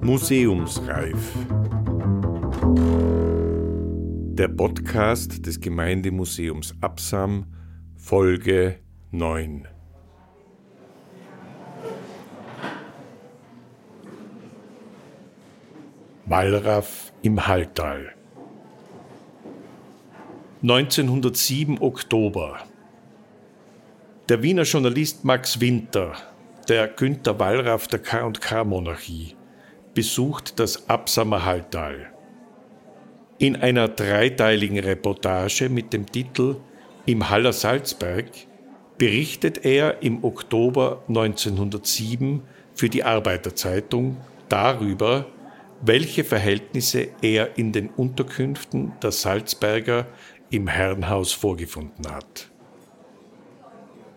Museumsreif. Der Podcast des Gemeindemuseums Absam, Folge 9. Wallraff im Halltal. 1907 Oktober. Der Wiener Journalist Max Winter, der Günter Wallraff der K&K-Monarchie, besucht das Absamer Halltal. In einer dreiteiligen Reportage mit dem Titel Im Haller Salzberg berichtet er im Oktober 1907 für die Arbeiterzeitung darüber, welche Verhältnisse er in den Unterkünften der Salzberger im Herrenhaus vorgefunden hat.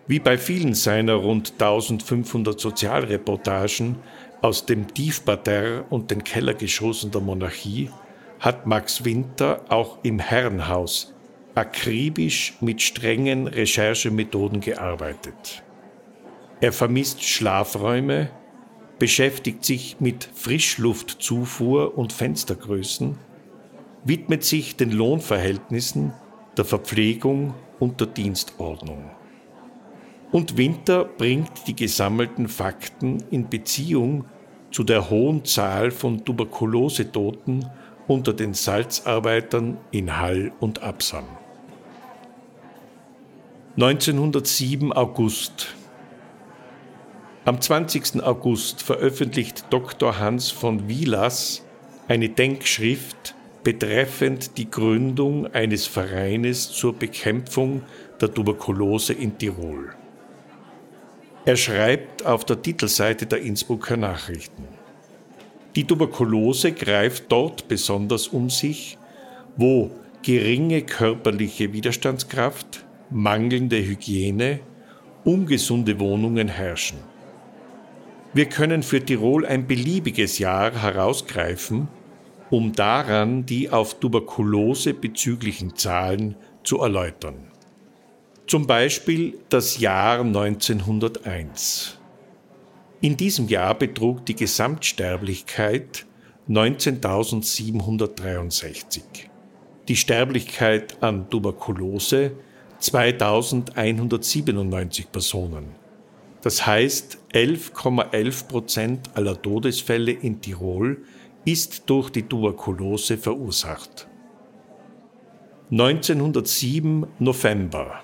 Wie bei vielen seiner rund 1500 Sozialreportagen aus dem Tiefparterre und den Kellergeschossen der Monarchie hat Max Winter auch im Herrenhaus akribisch mit strengen Recherchemethoden gearbeitet. Er vermisst Schlafräume, beschäftigt sich mit Frischluftzufuhr und Fenstergrößen, widmet sich den Lohnverhältnissen, der Verpflegung und der Dienstordnung. Und Winter bringt die gesammelten Fakten in Beziehung zu der hohen Zahl von Tuberkulosetoten unter den Salzarbeitern in Hall und Absam. 1907 August am 20. August veröffentlicht Dr. Hans von Wielas eine Denkschrift betreffend die Gründung eines Vereines zur Bekämpfung der Tuberkulose in Tirol. Er schreibt auf der Titelseite der Innsbrucker Nachrichten. Die Tuberkulose greift dort besonders um sich, wo geringe körperliche Widerstandskraft, mangelnde Hygiene, ungesunde Wohnungen herrschen. Wir können für Tirol ein beliebiges Jahr herausgreifen, um daran die auf Tuberkulose bezüglichen Zahlen zu erläutern. Zum Beispiel das Jahr 1901. In diesem Jahr betrug die Gesamtsterblichkeit 19.763. Die Sterblichkeit an Tuberkulose 2197 Personen. Das heißt, 11,11 Prozent aller Todesfälle in Tirol ist durch die Tuberkulose verursacht. 1907 November.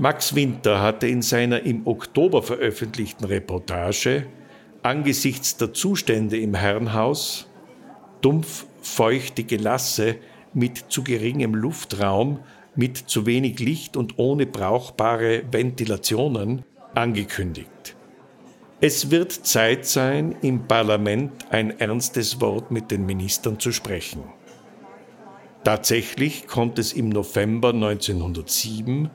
Max Winter hatte in seiner im Oktober veröffentlichten Reportage angesichts der Zustände im Herrenhaus, dumpf feuchte Gelasse mit zu geringem Luftraum, mit zu wenig Licht und ohne brauchbare Ventilationen angekündigt. Es wird Zeit sein, im Parlament ein ernstes Wort mit den Ministern zu sprechen. Tatsächlich konnte es im November 1907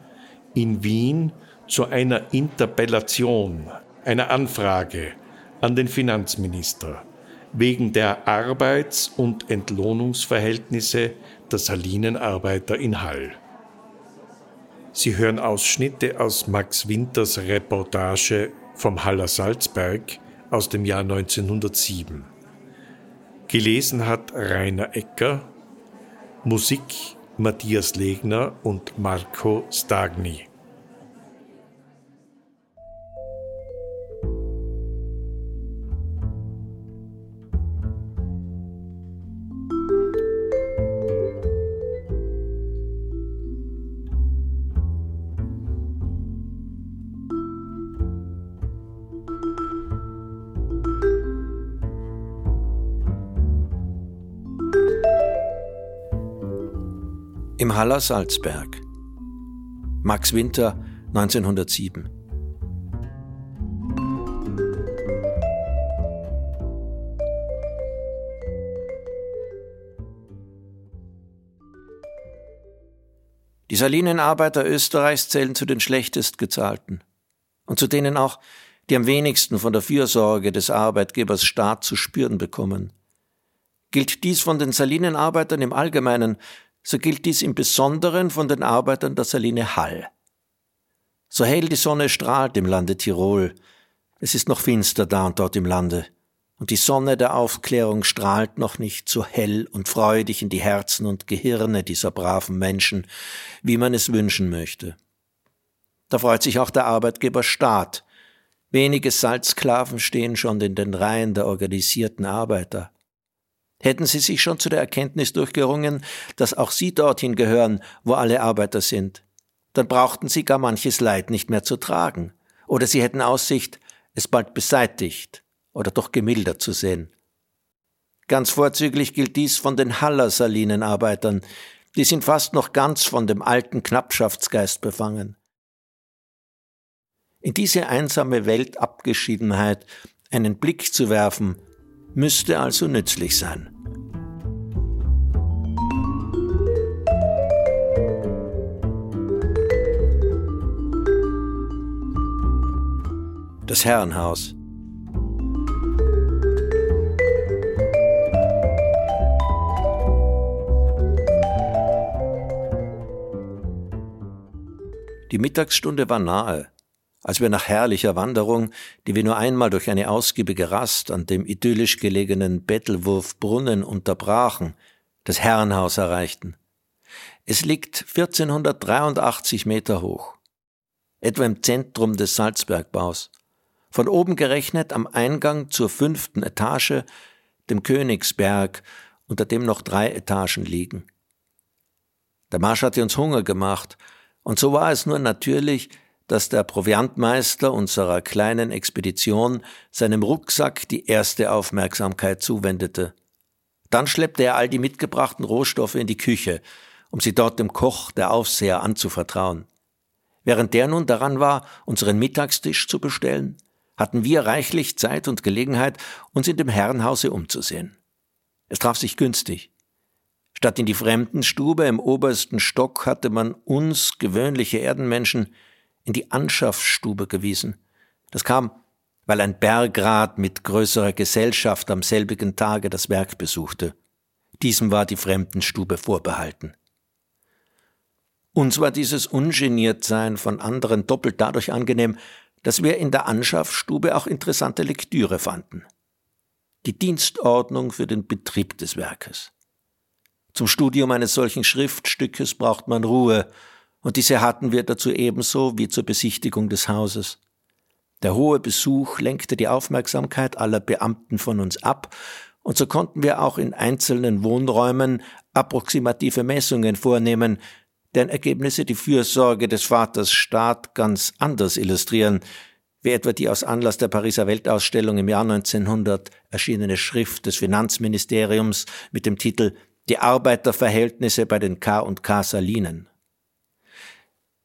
in Wien zu einer Interpellation, einer Anfrage an den Finanzminister wegen der Arbeits- und Entlohnungsverhältnisse der Salinenarbeiter in Hall. Sie hören Ausschnitte aus Max Winters Reportage vom Haller Salzberg aus dem Jahr 1907. Gelesen hat Rainer Ecker, Musik Matthias Legner und Marco Stagni. Haller Salzberg. Max Winter 1907. Die Salinenarbeiter Österreichs zählen zu den schlechtest gezahlten und zu denen auch, die am wenigsten von der Fürsorge des Arbeitgebers Staat zu spüren bekommen. Gilt dies von den Salinenarbeitern im Allgemeinen, so gilt dies im Besonderen von den Arbeitern der Saline Hall. So hell die Sonne strahlt im Lande Tirol, es ist noch finster da und dort im Lande, und die Sonne der Aufklärung strahlt noch nicht so hell und freudig in die Herzen und Gehirne dieser braven Menschen, wie man es wünschen möchte. Da freut sich auch der Arbeitgeber Staat. Wenige Salzsklaven stehen schon in den Reihen der organisierten Arbeiter. Hätten sie sich schon zu der Erkenntnis durchgerungen, dass auch sie dorthin gehören, wo alle Arbeiter sind, dann brauchten sie gar manches Leid nicht mehr zu tragen, oder sie hätten Aussicht, es bald beseitigt oder doch gemildert zu sehen. Ganz vorzüglich gilt dies von den Haller-Salinenarbeitern, die sind fast noch ganz von dem alten Knappschaftsgeist befangen. In diese einsame Weltabgeschiedenheit einen Blick zu werfen, müsste also nützlich sein. Das Herrenhaus. Die Mittagsstunde war nahe als wir nach herrlicher Wanderung, die wir nur einmal durch eine ausgiebige Rast an dem idyllisch gelegenen Bettelwurfbrunnen unterbrachen, das Herrenhaus erreichten. Es liegt 1483 Meter hoch, etwa im Zentrum des Salzbergbaus, von oben gerechnet am Eingang zur fünften Etage, dem Königsberg, unter dem noch drei Etagen liegen. Der Marsch hatte uns Hunger gemacht, und so war es nur natürlich, dass der Proviantmeister unserer kleinen Expedition seinem Rucksack die erste Aufmerksamkeit zuwendete. Dann schleppte er all die mitgebrachten Rohstoffe in die Küche, um sie dort dem Koch, der Aufseher, anzuvertrauen. Während der nun daran war, unseren Mittagstisch zu bestellen, hatten wir reichlich Zeit und Gelegenheit, uns in dem Herrenhause umzusehen. Es traf sich günstig. Statt in die Fremdenstube im obersten Stock hatte man uns, gewöhnliche Erdenmenschen, in die Anschaffsstube gewiesen. Das kam, weil ein Bergrat mit größerer Gesellschaft am selbigen Tage das Werk besuchte. Diesem war die Fremdenstube vorbehalten. Uns war dieses Ungeniertsein von anderen doppelt dadurch angenehm, dass wir in der Anschaffsstube auch interessante Lektüre fanden. Die Dienstordnung für den Betrieb des Werkes. Zum Studium eines solchen Schriftstückes braucht man Ruhe, und diese hatten wir dazu ebenso wie zur Besichtigung des Hauses. Der hohe Besuch lenkte die Aufmerksamkeit aller Beamten von uns ab, und so konnten wir auch in einzelnen Wohnräumen approximative Messungen vornehmen, deren Ergebnisse die Fürsorge des Vaters Staat ganz anders illustrieren, wie etwa die aus Anlass der Pariser Weltausstellung im Jahr 1900 erschienene Schrift des Finanzministeriums mit dem Titel Die Arbeiterverhältnisse bei den K und K Salinen.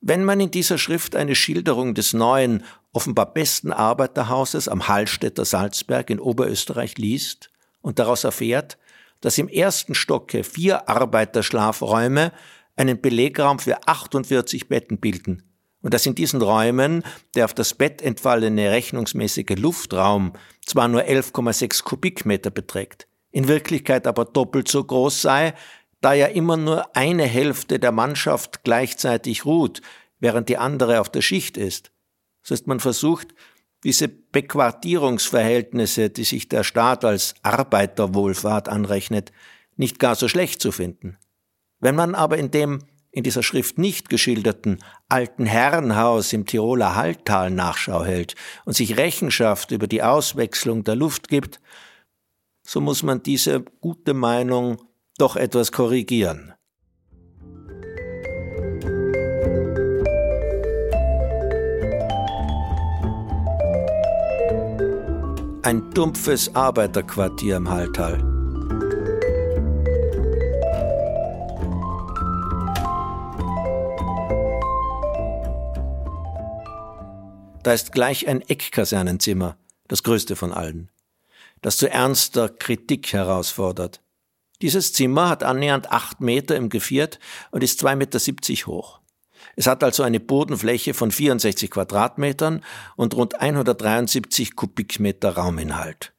Wenn man in dieser Schrift eine Schilderung des neuen, offenbar besten Arbeiterhauses am Hallstätter Salzberg in Oberösterreich liest und daraus erfährt, dass im ersten Stocke vier Arbeiterschlafräume einen Belegraum für 48 Betten bilden und dass in diesen Räumen der auf das Bett entfallene rechnungsmäßige Luftraum zwar nur 11,6 Kubikmeter beträgt, in Wirklichkeit aber doppelt so groß sei da ja immer nur eine Hälfte der Mannschaft gleichzeitig ruht, während die andere auf der Schicht ist. So ist man versucht, diese Bequartierungsverhältnisse, die sich der Staat als Arbeiterwohlfahrt anrechnet, nicht gar so schlecht zu finden. Wenn man aber in dem in dieser Schrift nicht geschilderten alten Herrenhaus im Tiroler Halltal Nachschau hält und sich Rechenschaft über die Auswechslung der Luft gibt, so muss man diese gute Meinung doch etwas korrigieren. Ein dumpfes Arbeiterquartier im Halltal. Da ist gleich ein Eckkasernenzimmer, das größte von allen, das zu ernster Kritik herausfordert. Dieses Zimmer hat annähernd acht Meter im Geviert und ist zwei Meter siebzig hoch. Es hat also eine Bodenfläche von 64 Quadratmetern und rund 173 Kubikmeter Rauminhalt.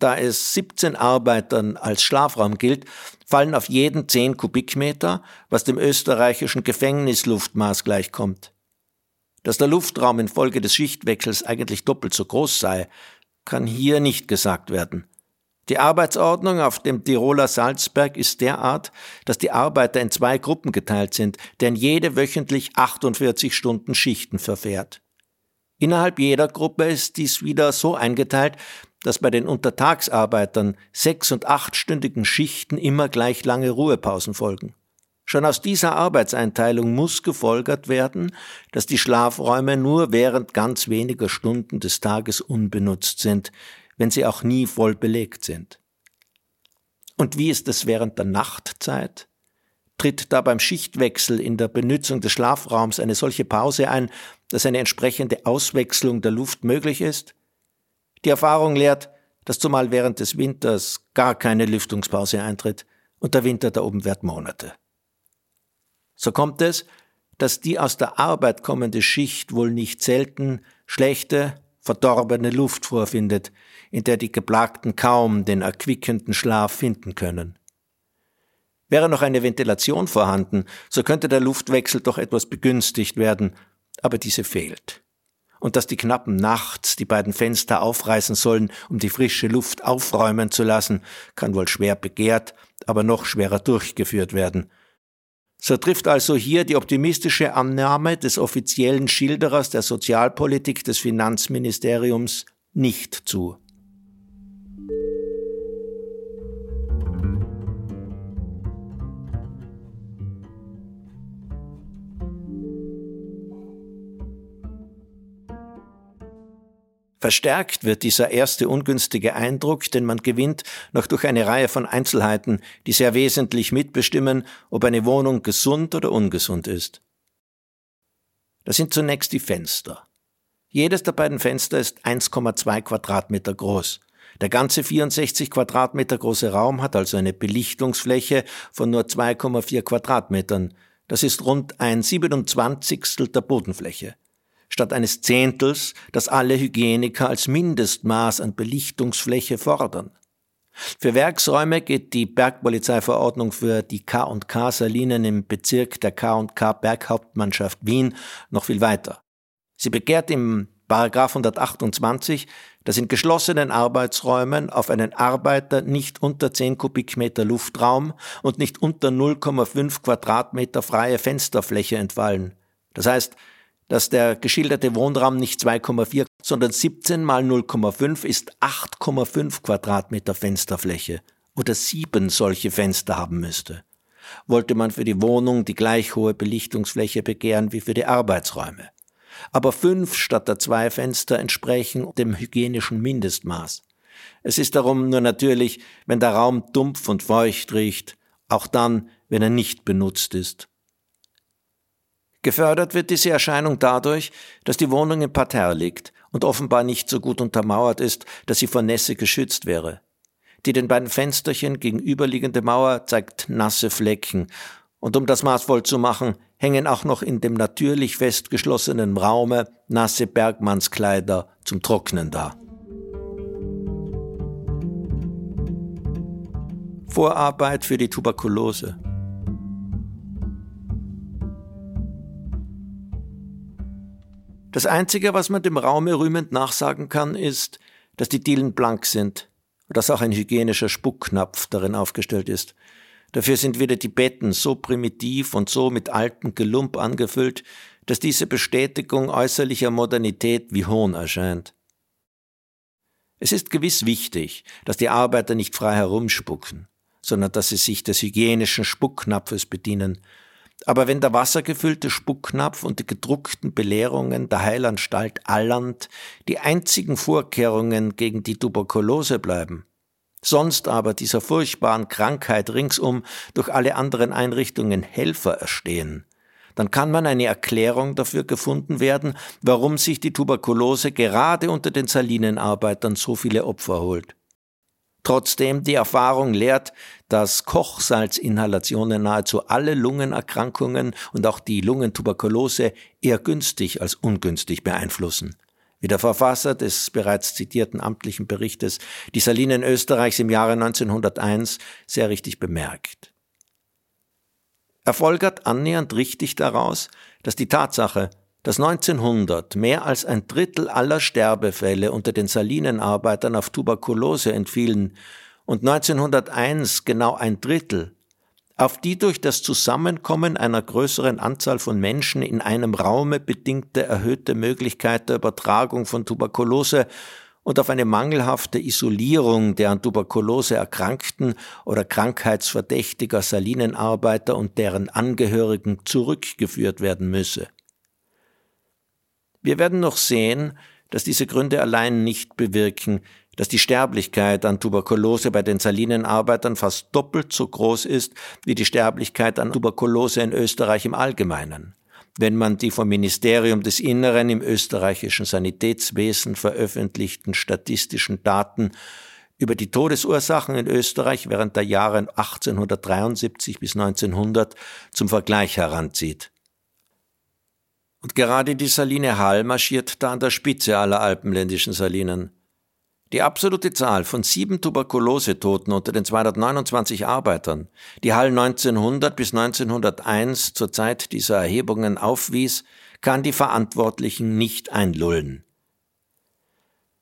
Da es 17 Arbeitern als Schlafraum gilt, fallen auf jeden 10 Kubikmeter, was dem österreichischen Gefängnisluftmaß gleichkommt. Dass der Luftraum infolge des Schichtwechsels eigentlich doppelt so groß sei, kann hier nicht gesagt werden. Die Arbeitsordnung auf dem Tiroler Salzberg ist derart, dass die Arbeiter in zwei Gruppen geteilt sind, deren jede wöchentlich 48 Stunden Schichten verfährt. Innerhalb jeder Gruppe ist dies wieder so eingeteilt, dass bei den Untertagsarbeitern sechs- und achtstündigen Schichten immer gleich lange Ruhepausen folgen. Schon aus dieser Arbeitseinteilung muss gefolgert werden, dass die Schlafräume nur während ganz weniger Stunden des Tages unbenutzt sind, wenn sie auch nie voll belegt sind. Und wie ist es während der Nachtzeit? Tritt da beim Schichtwechsel in der Benutzung des Schlafraums eine solche Pause ein, dass eine entsprechende Auswechslung der Luft möglich ist? Die Erfahrung lehrt, dass zumal während des Winters gar keine Lüftungspause eintritt und der Winter da oben währt Monate. So kommt es, dass die aus der Arbeit kommende Schicht wohl nicht selten schlechte, verdorbene Luft vorfindet, in der die Geplagten kaum den erquickenden Schlaf finden können. Wäre noch eine Ventilation vorhanden, so könnte der Luftwechsel doch etwas begünstigt werden, aber diese fehlt. Und dass die Knappen nachts die beiden Fenster aufreißen sollen, um die frische Luft aufräumen zu lassen, kann wohl schwer begehrt, aber noch schwerer durchgeführt werden. So trifft also hier die optimistische Annahme des offiziellen Schilderers der Sozialpolitik des Finanzministeriums nicht zu. Verstärkt wird dieser erste ungünstige Eindruck, den man gewinnt, noch durch eine Reihe von Einzelheiten, die sehr wesentlich mitbestimmen, ob eine Wohnung gesund oder ungesund ist. Das sind zunächst die Fenster. Jedes der beiden Fenster ist 1,2 Quadratmeter groß. Der ganze 64 Quadratmeter große Raum hat also eine Belichtungsfläche von nur 2,4 Quadratmetern. Das ist rund ein 27. der Bodenfläche statt eines Zehntels, das alle Hygieniker als Mindestmaß an Belichtungsfläche fordern. Für Werksräume geht die Bergpolizeiverordnung für die K&K Salinen im Bezirk der K&K Berghauptmannschaft Wien noch viel weiter. Sie begehrt im Paragraph 128, dass in geschlossenen Arbeitsräumen auf einen Arbeiter nicht unter 10 Kubikmeter Luftraum und nicht unter 0,5 Quadratmeter freie Fensterfläche entfallen. Das heißt, dass der geschilderte Wohnraum nicht 2,4, sondern 17 mal 0,5 ist 8,5 Quadratmeter Fensterfläche oder sieben solche Fenster haben müsste. Wollte man für die Wohnung die gleich hohe Belichtungsfläche begehren wie für die Arbeitsräume. Aber fünf statt der zwei Fenster entsprechen dem hygienischen Mindestmaß. Es ist darum nur natürlich, wenn der Raum dumpf und feucht riecht, auch dann, wenn er nicht benutzt ist Gefördert wird diese Erscheinung dadurch, dass die Wohnung im Parterre liegt und offenbar nicht so gut untermauert ist, dass sie vor Nässe geschützt wäre. Die den beiden Fensterchen gegenüberliegende Mauer zeigt nasse Flecken, und um das maßvoll zu machen, hängen auch noch in dem natürlich festgeschlossenen Raume nasse Bergmannskleider zum Trocknen da. Vorarbeit für die Tuberkulose. Das Einzige, was man dem Raume rühmend nachsagen kann, ist, dass die Dielen blank sind und dass auch ein hygienischer Spucknapf darin aufgestellt ist. Dafür sind wieder die Betten so primitiv und so mit altem Gelump angefüllt, dass diese Bestätigung äußerlicher Modernität wie Hohn erscheint. Es ist gewiss wichtig, dass die Arbeiter nicht frei herumspucken, sondern dass sie sich des hygienischen Spucknapfes bedienen aber wenn der wassergefüllte Spucknapf und die gedruckten Belehrungen der Heilanstalt Alland die einzigen Vorkehrungen gegen die Tuberkulose bleiben, sonst aber dieser furchtbaren Krankheit ringsum durch alle anderen Einrichtungen Helfer erstehen, dann kann man eine Erklärung dafür gefunden werden, warum sich die Tuberkulose gerade unter den Salinenarbeitern so viele Opfer holt. Trotzdem die Erfahrung lehrt, dass Kochsalzinhalationen nahezu alle Lungenerkrankungen und auch die Lungentuberkulose eher günstig als ungünstig beeinflussen. Wie der Verfasser des bereits zitierten amtlichen Berichtes Die Salinen Österreichs im Jahre 1901 sehr richtig bemerkt. Er folgert annähernd richtig daraus, dass die Tatsache, dass 1900 mehr als ein Drittel aller Sterbefälle unter den Salinenarbeitern auf Tuberkulose entfielen und 1901 genau ein Drittel, auf die durch das Zusammenkommen einer größeren Anzahl von Menschen in einem Raume bedingte erhöhte Möglichkeit der Übertragung von Tuberkulose und auf eine mangelhafte Isolierung der an Tuberkulose erkrankten oder krankheitsverdächtiger Salinenarbeiter und deren Angehörigen zurückgeführt werden müsse. Wir werden noch sehen, dass diese Gründe allein nicht bewirken, dass die Sterblichkeit an Tuberkulose bei den Salinenarbeitern fast doppelt so groß ist wie die Sterblichkeit an Tuberkulose in Österreich im Allgemeinen. Wenn man die vom Ministerium des Inneren im österreichischen Sanitätswesen veröffentlichten statistischen Daten über die Todesursachen in Österreich während der Jahre 1873 bis 1900 zum Vergleich heranzieht. Und gerade die Saline Hall marschiert da an der Spitze aller alpenländischen Salinen. Die absolute Zahl von sieben Tuberkulosetoten unter den 229 Arbeitern, die Hall 1900 bis 1901 zur Zeit dieser Erhebungen aufwies, kann die Verantwortlichen nicht einlullen.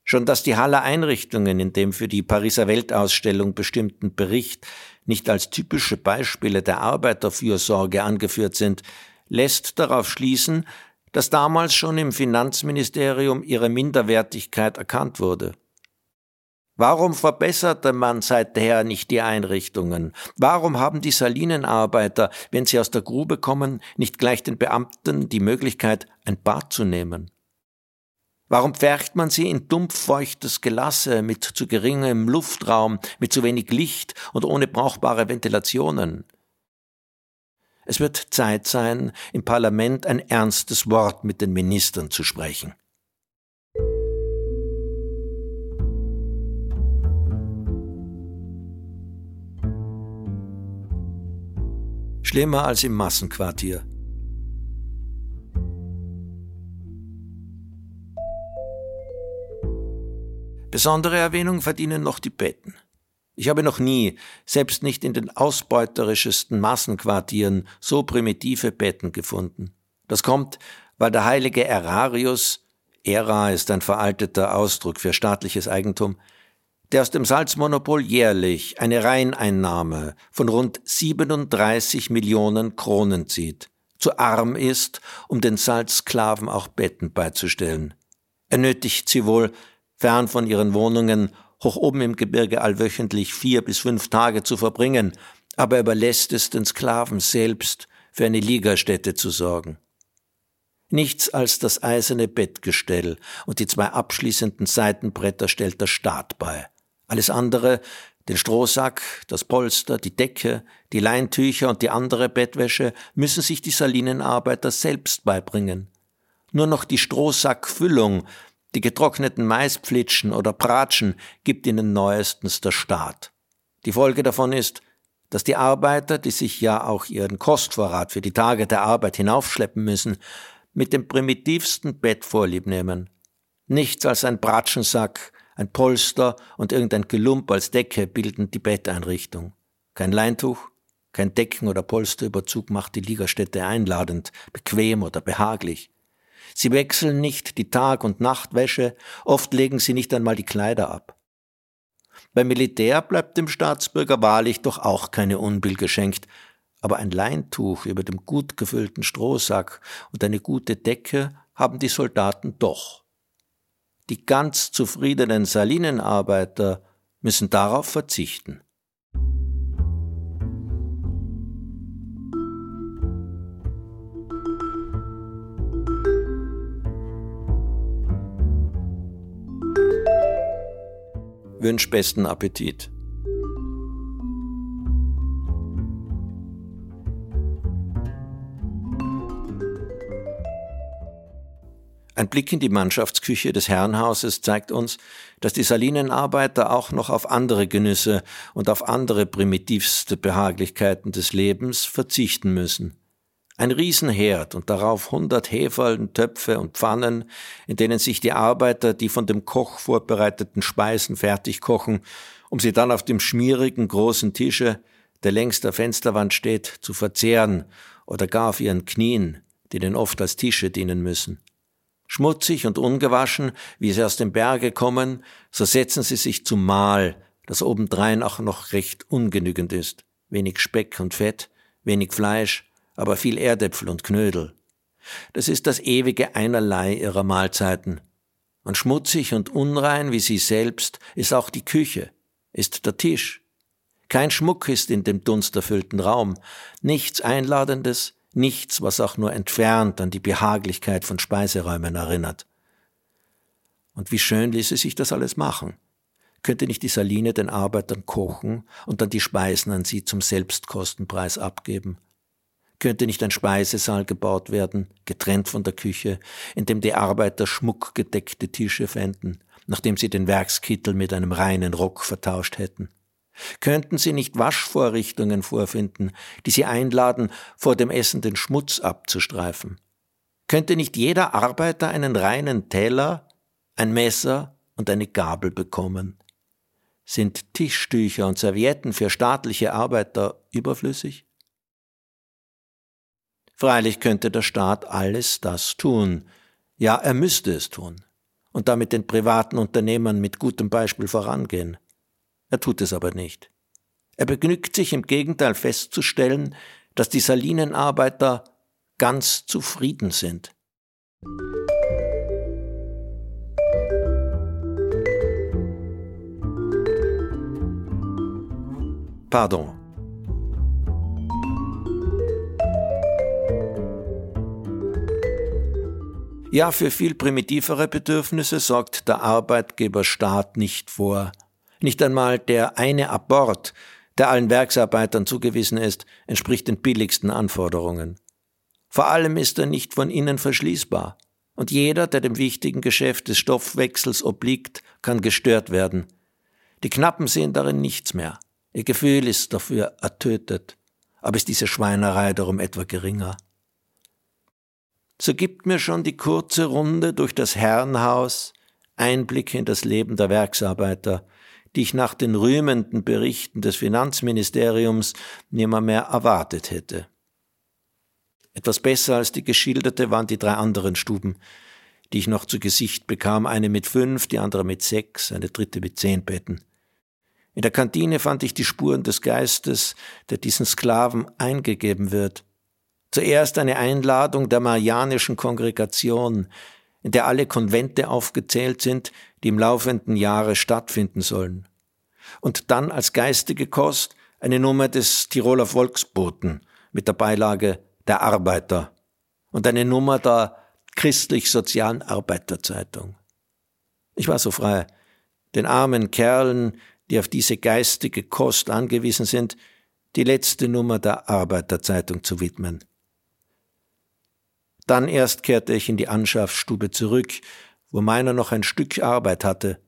Schon dass die Haller Einrichtungen in dem für die Pariser Weltausstellung bestimmten Bericht nicht als typische Beispiele der Arbeiterfürsorge angeführt sind, lässt darauf schließen, dass damals schon im Finanzministerium ihre Minderwertigkeit erkannt wurde. Warum verbesserte man seither nicht die Einrichtungen? Warum haben die Salinenarbeiter, wenn sie aus der Grube kommen, nicht gleich den Beamten die Möglichkeit, ein Bad zu nehmen? Warum pfercht man sie in dumpffeuchtes Gelasse mit zu geringem Luftraum, mit zu wenig Licht und ohne brauchbare Ventilationen? Es wird Zeit sein, im Parlament ein ernstes Wort mit den Ministern zu sprechen. Schlimmer als im Massenquartier. Besondere Erwähnung verdienen noch die Betten. Ich habe noch nie, selbst nicht in den ausbeuterischesten Massenquartieren, so primitive Betten gefunden. Das kommt, weil der heilige Erarius, Era ist ein veralteter Ausdruck für staatliches Eigentum, der aus dem Salzmonopol jährlich eine Reineinnahme von rund 37 Millionen Kronen zieht, zu arm ist, um den Salzsklaven auch Betten beizustellen. Er nötigt sie wohl, fern von ihren Wohnungen, hoch oben im Gebirge allwöchentlich vier bis fünf Tage zu verbringen, aber er überlässt es den Sklaven selbst, für eine Liegerstätte zu sorgen. Nichts als das eiserne Bettgestell und die zwei abschließenden Seitenbretter stellt der Staat bei. Alles andere, den Strohsack, das Polster, die Decke, die Leintücher und die andere Bettwäsche, müssen sich die Salinenarbeiter selbst beibringen. Nur noch die Strohsackfüllung, die getrockneten Maispflitschen oder Bratschen gibt ihnen neuestens der Staat. Die Folge davon ist, dass die Arbeiter, die sich ja auch ihren Kostvorrat für die Tage der Arbeit hinaufschleppen müssen, mit dem primitivsten Bett vorlieb nehmen. Nichts als ein Bratschensack, ein Polster und irgendein Gelump als Decke bilden die Betteinrichtung. Kein Leintuch, kein Decken- oder Polsterüberzug macht die Liegerstätte einladend, bequem oder behaglich. Sie wechseln nicht die Tag- und Nachtwäsche, oft legen sie nicht einmal die Kleider ab. Beim Militär bleibt dem Staatsbürger wahrlich doch auch keine Unbill geschenkt, aber ein Leintuch über dem gut gefüllten Strohsack und eine gute Decke haben die Soldaten doch. Die ganz zufriedenen Salinenarbeiter müssen darauf verzichten. Wünsch besten Appetit. Ein Blick in die Mannschaftsküche des Herrenhauses zeigt uns, dass die Salinenarbeiter auch noch auf andere Genüsse und auf andere primitivste Behaglichkeiten des Lebens verzichten müssen. Ein Riesenherd und darauf hundert Heferln, Töpfe und Pfannen, in denen sich die Arbeiter die von dem Koch vorbereiteten Speisen fertig kochen, um sie dann auf dem schmierigen großen Tische, der längs der Fensterwand steht, zu verzehren oder gar auf ihren Knien, denen oft als Tische dienen müssen. Schmutzig und ungewaschen, wie sie aus dem Berge kommen, so setzen sie sich zum Mahl, das obendrein auch noch recht ungenügend ist. Wenig Speck und Fett, wenig Fleisch, aber viel Erdäpfel und Knödel. Das ist das ewige Einerlei ihrer Mahlzeiten. Und schmutzig und unrein wie sie selbst ist auch die Küche, ist der Tisch. Kein Schmuck ist in dem dunsterfüllten Raum, nichts Einladendes, nichts, was auch nur entfernt an die Behaglichkeit von Speiseräumen erinnert. Und wie schön ließe sich das alles machen. Könnte nicht die Saline den Arbeitern kochen und dann die Speisen an sie zum Selbstkostenpreis abgeben? Könnte nicht ein Speisesaal gebaut werden, getrennt von der Küche, in dem die Arbeiter schmuckgedeckte Tische fänden, nachdem sie den Werkskittel mit einem reinen Rock vertauscht hätten? Könnten sie nicht Waschvorrichtungen vorfinden, die sie einladen, vor dem Essen den Schmutz abzustreifen? Könnte nicht jeder Arbeiter einen reinen Teller, ein Messer und eine Gabel bekommen? Sind Tischtücher und Servietten für staatliche Arbeiter überflüssig? Freilich könnte der Staat alles das tun. Ja, er müsste es tun. Und damit den privaten Unternehmern mit gutem Beispiel vorangehen. Er tut es aber nicht. Er begnügt sich im Gegenteil festzustellen, dass die Salinenarbeiter ganz zufrieden sind. Pardon. Ja, für viel primitivere Bedürfnisse sorgt der Arbeitgeberstaat nicht vor. Nicht einmal der eine Abort, der allen Werksarbeitern zugewiesen ist, entspricht den billigsten Anforderungen. Vor allem ist er nicht von innen verschließbar. Und jeder, der dem wichtigen Geschäft des Stoffwechsels obliegt, kann gestört werden. Die Knappen sehen darin nichts mehr. Ihr Gefühl ist dafür ertötet. Aber ist diese Schweinerei darum etwa geringer? So gibt mir schon die kurze Runde durch das Herrenhaus Einblick in das Leben der Werksarbeiter, die ich nach den rühmenden Berichten des Finanzministeriums nimmermehr erwartet hätte. Etwas besser als die geschilderte waren die drei anderen Stuben, die ich noch zu Gesicht bekam, eine mit fünf, die andere mit sechs, eine dritte mit zehn Betten. In der Kantine fand ich die Spuren des Geistes, der diesen Sklaven eingegeben wird. Zuerst eine Einladung der Marianischen Kongregation, in der alle Konvente aufgezählt sind, die im laufenden Jahre stattfinden sollen. Und dann als geistige Kost eine Nummer des Tiroler Volksboten mit der Beilage der Arbeiter und eine Nummer der christlich-sozialen Arbeiterzeitung. Ich war so frei, den armen Kerlen, die auf diese geistige Kost angewiesen sind, die letzte Nummer der Arbeiterzeitung zu widmen. Dann erst kehrte ich in die Anschaffstube zurück, wo meiner noch ein Stück Arbeit hatte,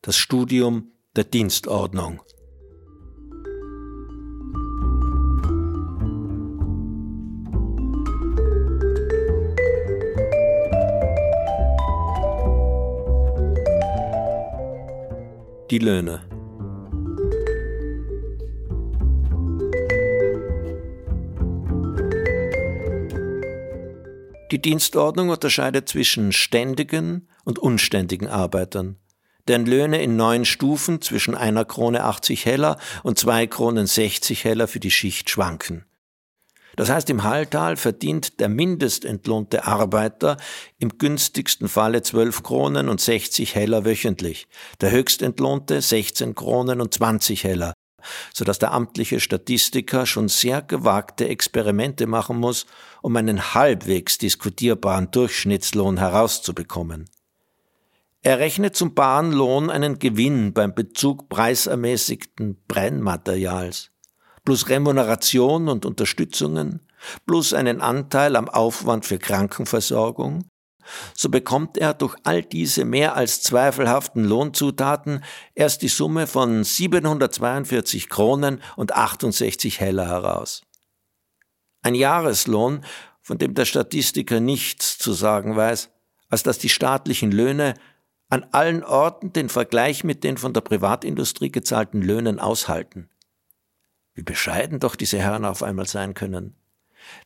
das Studium der Dienstordnung. Die Löhne. Die Dienstordnung unterscheidet zwischen ständigen und unständigen Arbeitern, deren Löhne in neun Stufen zwischen einer Krone 80 Heller und zwei Kronen 60 Heller für die Schicht schwanken. Das heißt, im Halltal verdient der mindestentlohnte Arbeiter im günstigsten Falle 12 Kronen und 60 Heller wöchentlich, der höchstentlohnte 16 Kronen und 20 Heller, so dass der amtliche Statistiker schon sehr gewagte Experimente machen muss, um einen halbwegs diskutierbaren Durchschnittslohn herauszubekommen. Er rechnet zum baren Lohn einen Gewinn beim Bezug preisermäßigten Brennmaterials, plus Remuneration und Unterstützungen, plus einen Anteil am Aufwand für Krankenversorgung, so bekommt er durch all diese mehr als zweifelhaften Lohnzutaten erst die Summe von 742 Kronen und 68 Heller heraus. Ein Jahreslohn, von dem der Statistiker nichts zu sagen weiß, als dass die staatlichen Löhne an allen Orten den Vergleich mit den von der Privatindustrie gezahlten Löhnen aushalten. Wie bescheiden doch diese Herren auf einmal sein können.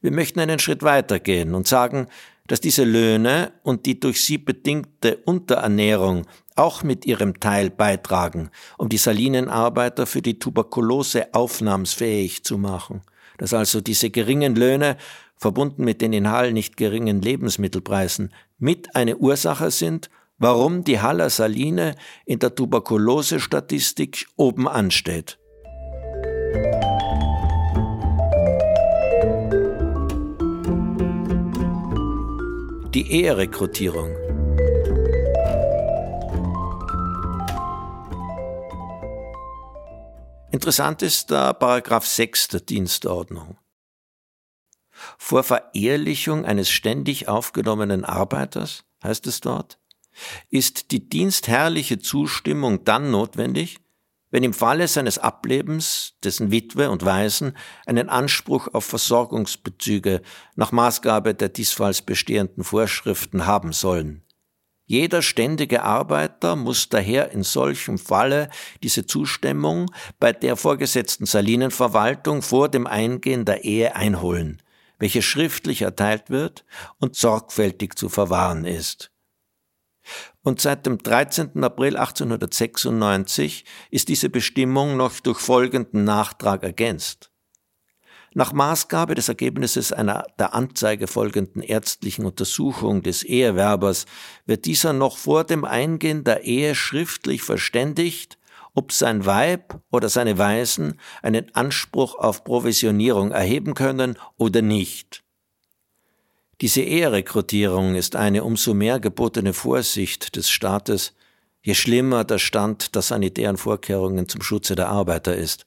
Wir möchten einen Schritt weitergehen und sagen, dass diese Löhne und die durch sie bedingte Unterernährung auch mit ihrem Teil beitragen, um die Salinenarbeiter für die Tuberkulose aufnahmsfähig zu machen. Dass also diese geringen Löhne, verbunden mit den in Hall nicht geringen Lebensmittelpreisen, mit eine Ursache sind, warum die Haller Saline in der Tuberkulose-Statistik oben ansteht. Die Eherekrutierung. Interessant ist der Paragraph 6 der Dienstordnung. Vor Verehrlichung eines ständig aufgenommenen Arbeiters, heißt es dort, ist die dienstherrliche Zustimmung dann notwendig, wenn im Falle seines Ablebens dessen Witwe und Waisen einen Anspruch auf Versorgungsbezüge nach Maßgabe der diesfalls bestehenden Vorschriften haben sollen. Jeder ständige Arbeiter muss daher in solchem Falle diese Zustimmung bei der vorgesetzten Salinenverwaltung vor dem Eingehen der Ehe einholen, welche schriftlich erteilt wird und sorgfältig zu verwahren ist. Und seit dem 13. April 1896 ist diese Bestimmung noch durch folgenden Nachtrag ergänzt. Nach Maßgabe des Ergebnisses einer der Anzeige folgenden ärztlichen Untersuchung des Ehewerbers wird dieser noch vor dem Eingehen der Ehe schriftlich verständigt, ob sein Weib oder seine Weisen einen Anspruch auf Provisionierung erheben können oder nicht. Diese Eherekrutierung ist eine umso mehr gebotene Vorsicht des Staates, je schlimmer der Stand der sanitären Vorkehrungen zum Schutze der Arbeiter ist.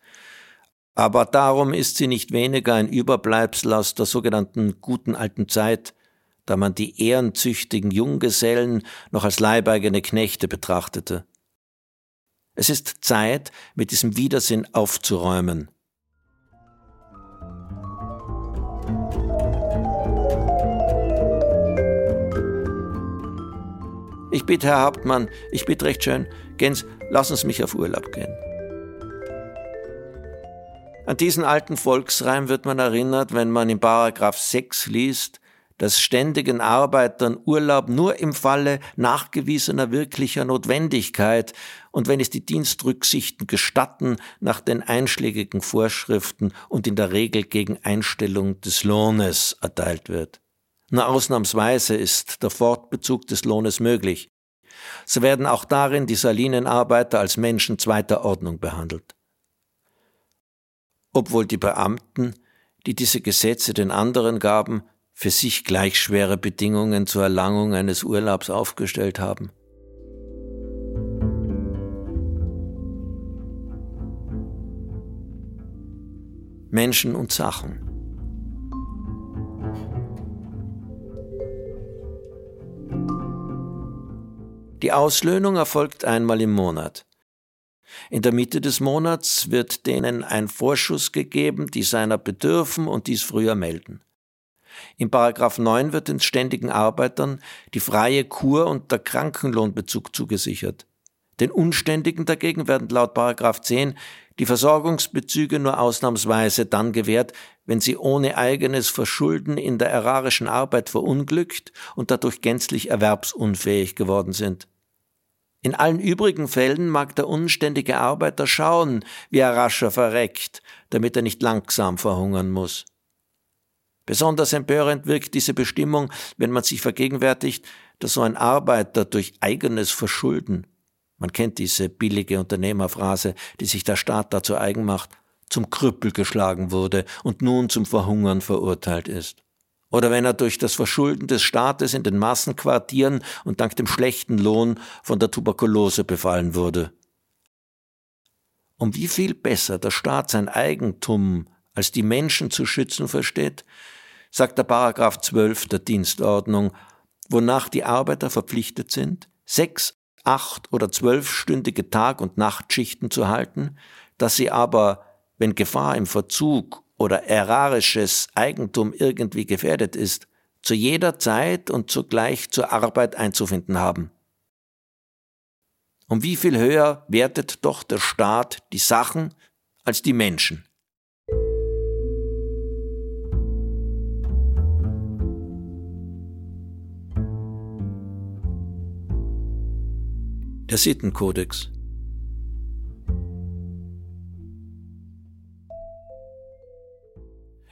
Aber darum ist sie nicht weniger ein Überbleibsel aus der sogenannten guten alten Zeit, da man die ehrenzüchtigen Junggesellen noch als leibeigene Knechte betrachtete. Es ist Zeit, mit diesem Widersinn aufzuräumen. Ich bitte, Herr Hauptmann, ich bitte recht schön, Gens, lassen Sie mich auf Urlaub gehen. An diesen alten Volksreim wird man erinnert, wenn man in Paragraph 6 liest, dass ständigen Arbeitern Urlaub nur im Falle nachgewiesener wirklicher Notwendigkeit und wenn es die Dienstrücksichten gestatten, nach den einschlägigen Vorschriften und in der Regel gegen Einstellung des Lohnes erteilt wird. Nur ausnahmsweise ist der Fortbezug des Lohnes möglich. So werden auch darin die Salinenarbeiter als Menschen zweiter Ordnung behandelt. Obwohl die Beamten, die diese Gesetze den anderen gaben, für sich gleich schwere Bedingungen zur Erlangung eines Urlaubs aufgestellt haben. Menschen und Sachen. Die Auslöhnung erfolgt einmal im Monat. In der Mitte des Monats wird denen ein Vorschuss gegeben, die seiner bedürfen und dies früher melden. In Paragraph 9 wird den ständigen Arbeitern die freie Kur und der Krankenlohnbezug zugesichert. Den Unständigen dagegen werden laut Paragraph 10 die Versorgungsbezüge nur ausnahmsweise dann gewährt, wenn sie ohne eigenes Verschulden in der erarischen Arbeit verunglückt und dadurch gänzlich erwerbsunfähig geworden sind. In allen übrigen Fällen mag der unständige Arbeiter schauen, wie er rascher verreckt, damit er nicht langsam verhungern muss. Besonders empörend wirkt diese Bestimmung, wenn man sich vergegenwärtigt, dass so ein Arbeiter durch eigenes Verschulden, man kennt diese billige Unternehmerphrase, die sich der Staat dazu eigen macht, zum Krüppel geschlagen wurde und nun zum Verhungern verurteilt ist oder wenn er durch das Verschulden des Staates in den Massenquartieren und dank dem schlechten Lohn von der Tuberkulose befallen wurde. Um wie viel besser der Staat sein Eigentum als die Menschen zu schützen versteht, sagt der Paragraph 12 der Dienstordnung, wonach die Arbeiter verpflichtet sind, sechs, acht oder zwölfstündige Tag- und Nachtschichten zu halten, dass sie aber, wenn Gefahr im Verzug oder erarisches Eigentum irgendwie gefährdet ist, zu jeder Zeit und zugleich zur Arbeit einzufinden haben. Um wie viel höher wertet doch der Staat die Sachen als die Menschen? Der Sittenkodex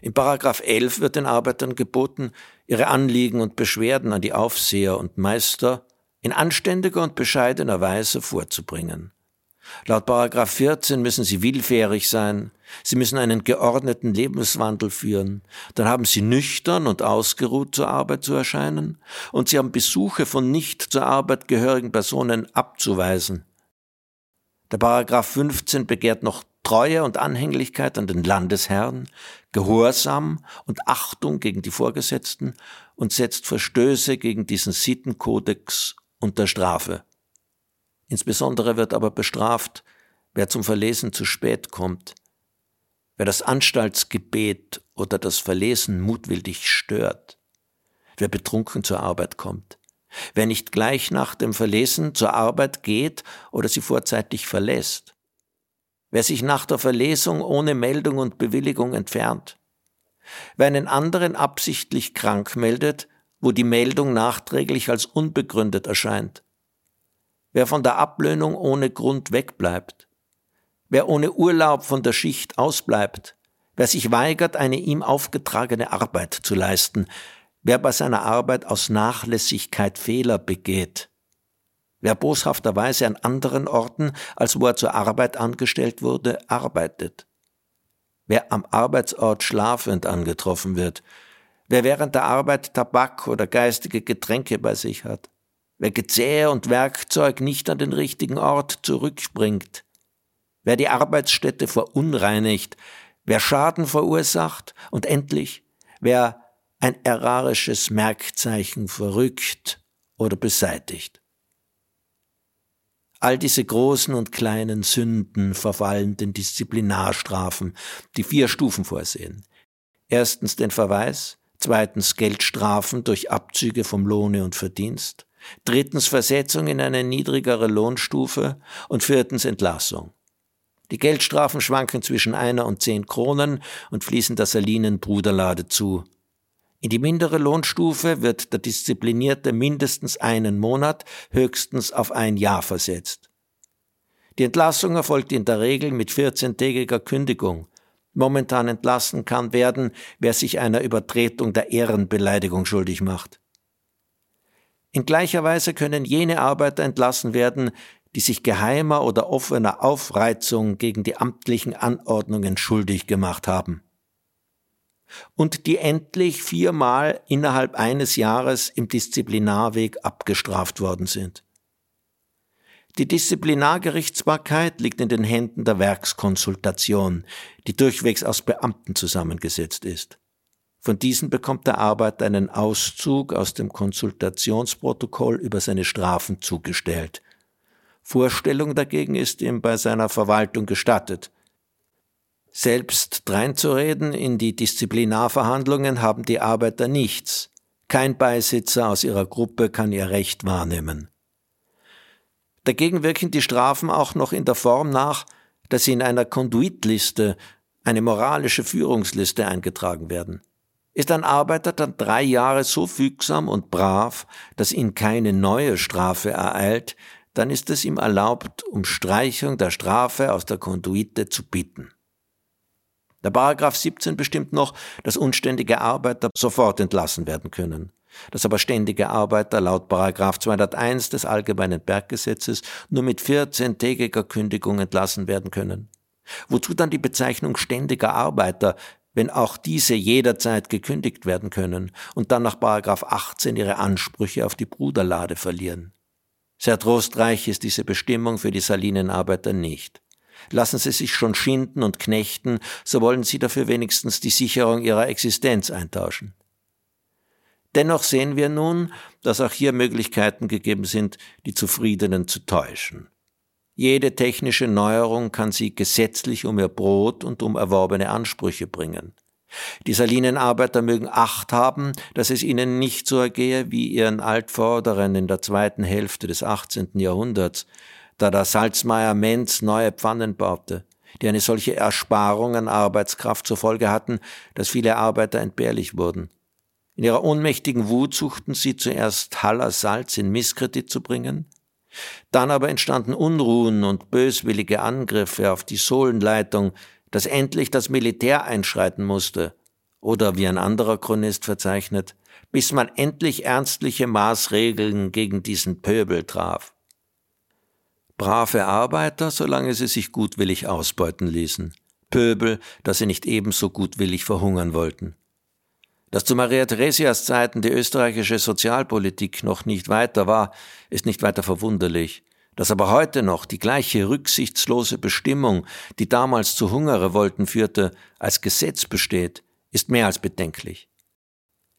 In Paragraph 11 wird den Arbeitern geboten, ihre Anliegen und Beschwerden an die Aufseher und Meister in anständiger und bescheidener Weise vorzubringen. Laut Paragraph 14 müssen sie willfährig sein, sie müssen einen geordneten Lebenswandel führen, dann haben sie nüchtern und ausgeruht zur Arbeit zu erscheinen und sie haben Besuche von nicht zur Arbeit gehörigen Personen abzuweisen. Der Paragraph 15 begehrt noch Treue und Anhänglichkeit an den Landesherrn, Gehorsam und Achtung gegen die Vorgesetzten und setzt Verstöße gegen diesen Sittenkodex unter Strafe. Insbesondere wird aber bestraft, wer zum Verlesen zu spät kommt, wer das Anstaltsgebet oder das Verlesen mutwillig stört, wer betrunken zur Arbeit kommt, wer nicht gleich nach dem Verlesen zur Arbeit geht oder sie vorzeitig verlässt, wer sich nach der Verlesung ohne Meldung und Bewilligung entfernt, wer einen anderen absichtlich krank meldet, wo die Meldung nachträglich als unbegründet erscheint, wer von der Ablöhnung ohne Grund wegbleibt, wer ohne Urlaub von der Schicht ausbleibt, wer sich weigert, eine ihm aufgetragene Arbeit zu leisten, wer bei seiner Arbeit aus Nachlässigkeit Fehler begeht, Wer boshafterweise an anderen Orten, als wo er zur Arbeit angestellt wurde, arbeitet. Wer am Arbeitsort schlafend angetroffen wird. Wer während der Arbeit Tabak oder geistige Getränke bei sich hat. Wer Gezähe und Werkzeug nicht an den richtigen Ort zurückbringt. Wer die Arbeitsstätte verunreinigt. Wer Schaden verursacht. Und endlich, wer ein errarisches Merkzeichen verrückt oder beseitigt. All diese großen und kleinen Sünden verfallen den Disziplinarstrafen, die vier Stufen vorsehen. Erstens den Verweis, zweitens Geldstrafen durch Abzüge vom Lohne und Verdienst, drittens Versetzung in eine niedrigere Lohnstufe und viertens Entlassung. Die Geldstrafen schwanken zwischen einer und zehn Kronen und fließen der Salinen Bruderlade zu. In die mindere Lohnstufe wird der Disziplinierte mindestens einen Monat, höchstens auf ein Jahr versetzt. Die Entlassung erfolgt in der Regel mit 14-tägiger Kündigung. Momentan entlassen kann werden, wer sich einer Übertretung der Ehrenbeleidigung schuldig macht. In gleicher Weise können jene Arbeiter entlassen werden, die sich geheimer oder offener Aufreizung gegen die amtlichen Anordnungen schuldig gemacht haben und die endlich viermal innerhalb eines Jahres im Disziplinarweg abgestraft worden sind. Die Disziplinargerichtsbarkeit liegt in den Händen der Werkskonsultation, die durchwegs aus Beamten zusammengesetzt ist. Von diesen bekommt der Arbeiter einen Auszug aus dem Konsultationsprotokoll über seine Strafen zugestellt. Vorstellung dagegen ist ihm bei seiner Verwaltung gestattet – selbst dreinzureden in die Disziplinarverhandlungen haben die Arbeiter nichts. Kein Beisitzer aus ihrer Gruppe kann ihr Recht wahrnehmen. Dagegen wirken die Strafen auch noch in der Form nach, dass sie in einer Konduitliste, eine moralische Führungsliste eingetragen werden. Ist ein Arbeiter dann drei Jahre so fügsam und brav, dass ihn keine neue Strafe ereilt, dann ist es ihm erlaubt, um Streichung der Strafe aus der Konduite zu bitten. Der Paragraph 17 bestimmt noch, dass unständige Arbeiter sofort entlassen werden können. Dass aber ständige Arbeiter laut Paragraph 201 des Allgemeinen Berggesetzes nur mit 14-tägiger Kündigung entlassen werden können. Wozu dann die Bezeichnung ständiger Arbeiter, wenn auch diese jederzeit gekündigt werden können und dann nach Paragraph 18 ihre Ansprüche auf die Bruderlade verlieren? Sehr trostreich ist diese Bestimmung für die Salinenarbeiter nicht. Lassen Sie sich schon schinden und knechten, so wollen Sie dafür wenigstens die Sicherung Ihrer Existenz eintauschen. Dennoch sehen wir nun, dass auch hier Möglichkeiten gegeben sind, die Zufriedenen zu täuschen. Jede technische Neuerung kann sie gesetzlich um ihr Brot und um erworbene Ansprüche bringen. Die Salinenarbeiter mögen Acht haben, dass es ihnen nicht so ergehe wie ihren Altvorderen in der zweiten Hälfte des 18. Jahrhunderts, da der Salzmeier Menz neue Pfannen baute, die eine solche Ersparung an Arbeitskraft zur Folge hatten, dass viele Arbeiter entbehrlich wurden. In ihrer ohnmächtigen Wut suchten sie zuerst Haller Salz in Misskredit zu bringen, Dann aber entstanden Unruhen und böswillige Angriffe auf die Sohlenleitung, dass endlich das Militär einschreiten musste, oder wie ein anderer Chronist verzeichnet, bis man endlich ernstliche Maßregeln gegen diesen Pöbel traf. Brave Arbeiter, solange sie sich gutwillig ausbeuten ließen, Pöbel, dass sie nicht ebenso gutwillig verhungern wollten. Dass zu Maria Theresias Zeiten die österreichische Sozialpolitik noch nicht weiter war, ist nicht weiter verwunderlich. Dass aber heute noch die gleiche rücksichtslose Bestimmung, die damals zu Hungerrevolten führte, als Gesetz besteht, ist mehr als bedenklich.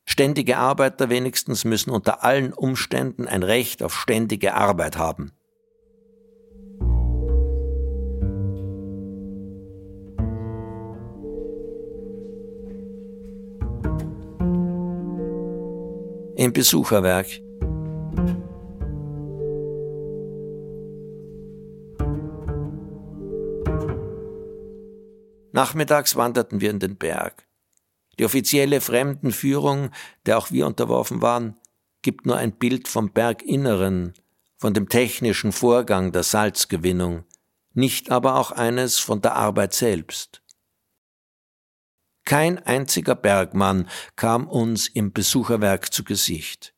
Ständige Arbeiter wenigstens müssen unter allen Umständen ein Recht auf ständige Arbeit haben. Im Besucherwerk. Nachmittags wanderten wir in den Berg. Die offizielle Fremdenführung, der auch wir unterworfen waren, gibt nur ein Bild vom Berginneren, von dem technischen Vorgang der Salzgewinnung, nicht aber auch eines von der Arbeit selbst. Kein einziger Bergmann kam uns im Besucherwerk zu Gesicht.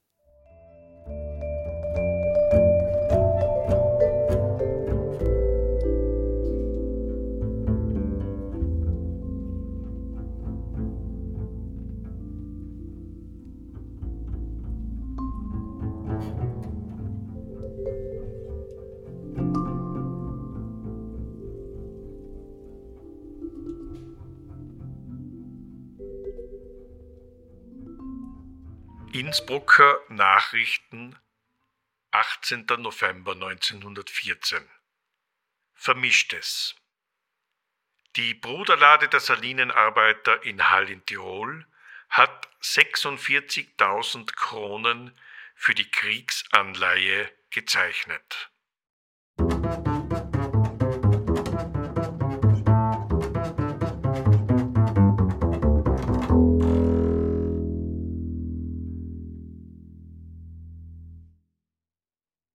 Nachrichten 18. November 1914 Vermischtes Die Bruderlade der Salinenarbeiter in Hall in Tirol hat 46.000 Kronen für die Kriegsanleihe gezeichnet.